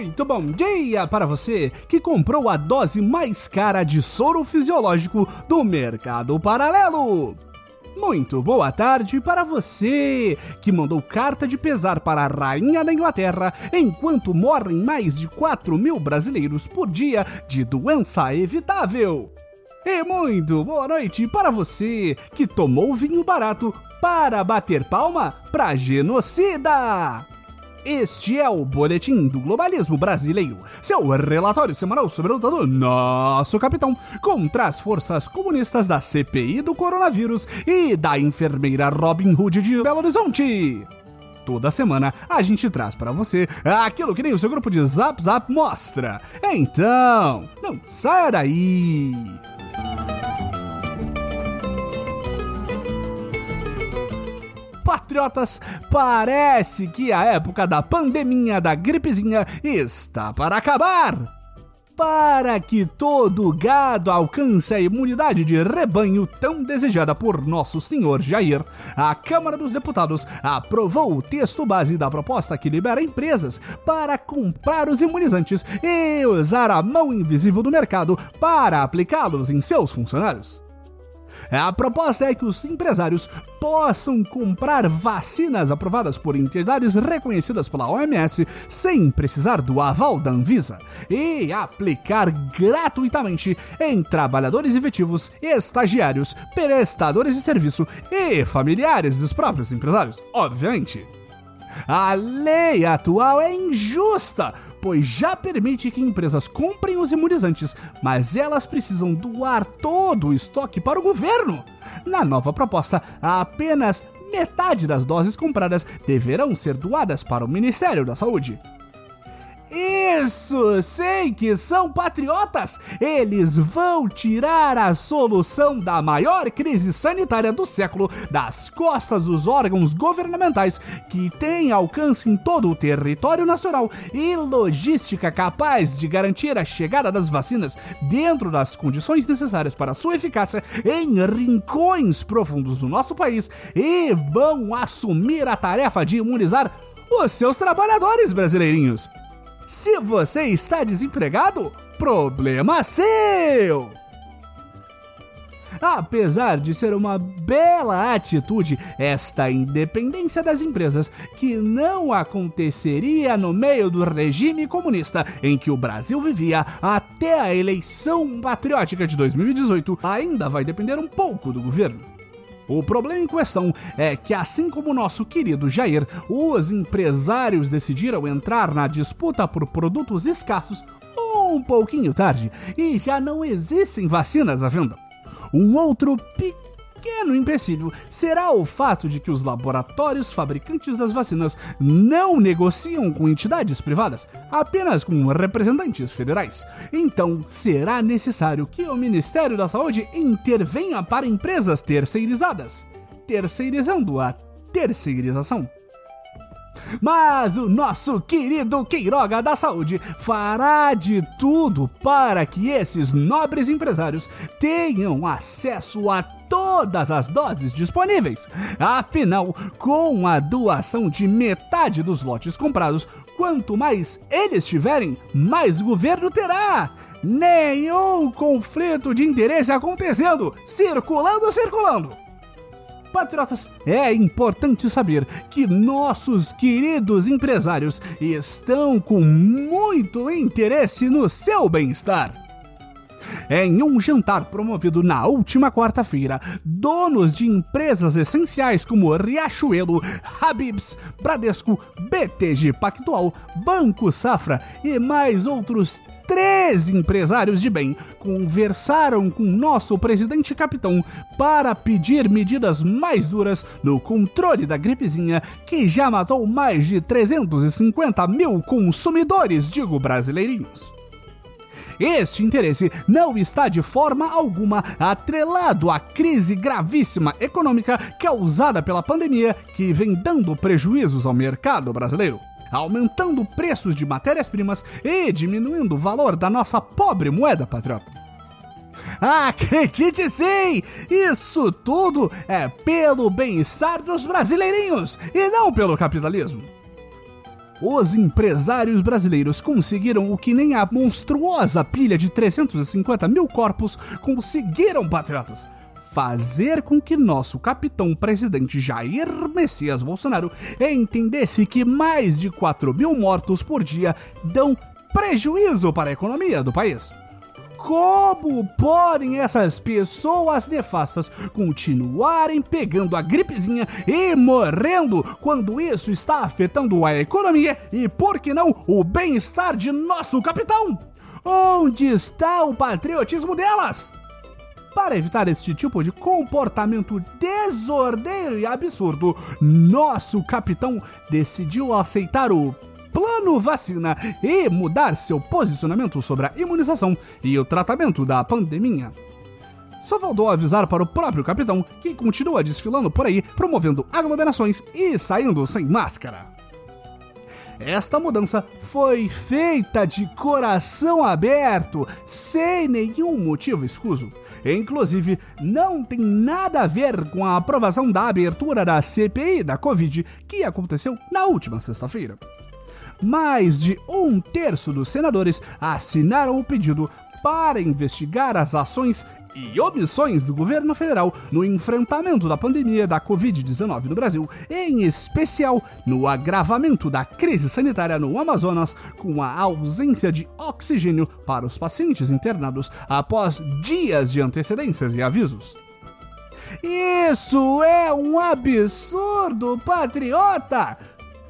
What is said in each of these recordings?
Muito bom dia para você que comprou a dose mais cara de soro fisiológico do mercado paralelo. Muito boa tarde para você que mandou carta de pesar para a rainha da Inglaterra enquanto morrem mais de 4 mil brasileiros por dia de doença evitável. E muito boa noite para você que tomou vinho barato para bater palma para genocida. Este é o Boletim do Globalismo Brasileiro, seu relatório semanal sobre a luta do nosso capitão contra as forças comunistas da CPI do coronavírus e da enfermeira Robin Hood de Belo Horizonte. Toda semana a gente traz para você aquilo que nem o seu grupo de Zap Zap mostra. Então, não saia daí! Patriotas, parece que a época da pandemia da gripezinha está para acabar. Para que todo gado alcance a imunidade de rebanho tão desejada por nosso senhor Jair, a Câmara dos Deputados aprovou o texto base da proposta que libera empresas para comprar os imunizantes e usar a mão invisível do mercado para aplicá-los em seus funcionários. A proposta é que os empresários possam comprar vacinas aprovadas por entidades reconhecidas pela OMS sem precisar do aval da Anvisa e aplicar gratuitamente em trabalhadores efetivos, estagiários, prestadores de serviço e familiares dos próprios empresários, obviamente. A lei atual é injusta, pois já permite que empresas comprem os imunizantes, mas elas precisam doar todo o estoque para o governo. Na nova proposta, apenas metade das doses compradas deverão ser doadas para o Ministério da Saúde. Isso! Sei que são patriotas! Eles vão tirar a solução da maior crise sanitária do século das costas dos órgãos governamentais que têm alcance em todo o território nacional e logística capaz de garantir a chegada das vacinas dentro das condições necessárias para sua eficácia em rincões profundos do nosso país e vão assumir a tarefa de imunizar os seus trabalhadores brasileirinhos. Se você está desempregado, problema seu! Apesar de ser uma bela atitude, esta independência das empresas, que não aconteceria no meio do regime comunista em que o Brasil vivia até a eleição patriótica de 2018, ainda vai depender um pouco do governo. O problema em questão é que, assim como nosso querido Jair, os empresários decidiram entrar na disputa por produtos escassos um pouquinho tarde e já não existem vacinas à venda. Um outro pequeno pequeno empecilho será o fato de que os laboratórios fabricantes das vacinas não negociam com entidades privadas, apenas com representantes federais. Então, será necessário que o Ministério da Saúde intervenha para empresas terceirizadas, terceirizando a terceirização. Mas o nosso querido Queiroga da Saúde fará de tudo para que esses nobres empresários tenham acesso a todas as doses disponíveis. Afinal, com a doação de metade dos lotes comprados, quanto mais eles tiverem, mais governo terá. Nenhum conflito de interesse acontecendo, circulando, circulando. Patriotas, é importante saber que nossos queridos empresários estão com muito interesse no seu bem-estar. Em um jantar promovido na última quarta-feira, donos de empresas essenciais como Riachuelo, Habibs, Bradesco, BTG Pactual, Banco Safra e mais outros três empresários de bem conversaram com nosso presidente capitão para pedir medidas mais duras no controle da gripezinha que já matou mais de 350 mil consumidores, digo brasileirinhos. Este interesse não está de forma alguma atrelado à crise gravíssima econômica causada pela pandemia que vem dando prejuízos ao mercado brasileiro aumentando preços de matérias-primas e diminuindo o valor da nossa pobre moeda patriota. Acredite sim! Isso tudo é pelo bem-estar dos brasileirinhos e não pelo capitalismo. Os empresários brasileiros conseguiram o que nem a monstruosa pilha de 350 mil corpos conseguiram, patriotas fazer com que nosso capitão presidente Jair Messias Bolsonaro entendesse que mais de 4 mil mortos por dia dão prejuízo para a economia do país. Como podem essas pessoas nefastas continuarem pegando a gripezinha e morrendo quando isso está afetando a economia e, por que não, o bem-estar de nosso capitão? Onde está o patriotismo delas? Para evitar este tipo de comportamento desordeiro e absurdo, nosso capitão decidiu aceitar o plano vacina e mudar seu posicionamento sobre a imunização e o tratamento da pandemia. Só faltou avisar para o próprio capitão que continua desfilando por aí, promovendo aglomerações e saindo sem máscara. Esta mudança foi feita de coração aberto, sem nenhum motivo escuso. Inclusive, não tem nada a ver com a aprovação da abertura da CPI da Covid que aconteceu na última sexta-feira. Mais de um terço dos senadores assinaram o pedido para investigar as ações e omissões do governo federal no enfrentamento da pandemia da Covid-19 no Brasil, em especial no agravamento da crise sanitária no Amazonas, com a ausência de oxigênio para os pacientes internados após dias de antecedências e avisos. Isso é um absurdo, patriota!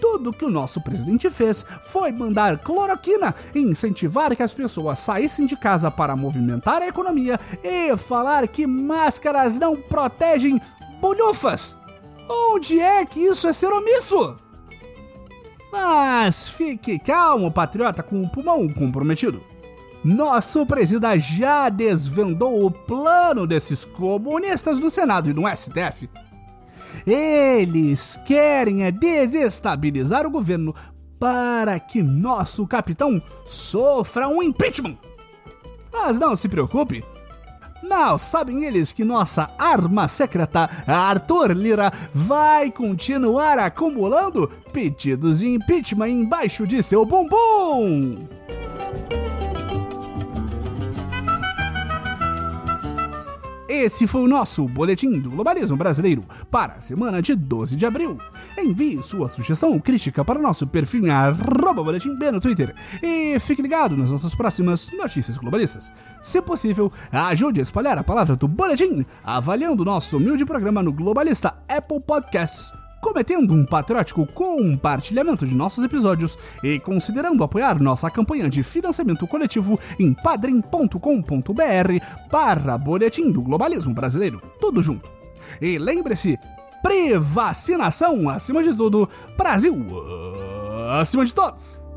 Tudo que o nosso presidente fez foi mandar cloroquina e incentivar que as pessoas saíssem de casa para movimentar a economia e falar que máscaras não protegem bolhufas. Onde é que isso é ser omisso? Mas fique calmo, patriota com o pulmão comprometido. Nosso presidente já desvendou o plano desses comunistas no Senado e no STF eles querem é desestabilizar o governo para que nosso capitão sofra um impeachment. Mas não se preocupe. Mal sabem eles que nossa arma secreta, Arthur Lira, vai continuar acumulando pedidos de impeachment embaixo de seu bumbum. Esse foi o nosso Boletim do Globalismo Brasileiro para a semana de 12 de abril. Envie sua sugestão ou crítica para o nosso perfil em arroba boletim B no Twitter e fique ligado nas nossas próximas notícias globalistas. Se possível, ajude a espalhar a palavra do Boletim avaliando nosso humilde programa no Globalista Apple Podcasts cometendo um patriótico compartilhamento de nossos episódios e considerando apoiar nossa campanha de financiamento coletivo em padrim.com.br barra Boletim do Globalismo Brasileiro. Tudo junto. E lembre-se, prevacinação acima de tudo, Brasil acima de todos!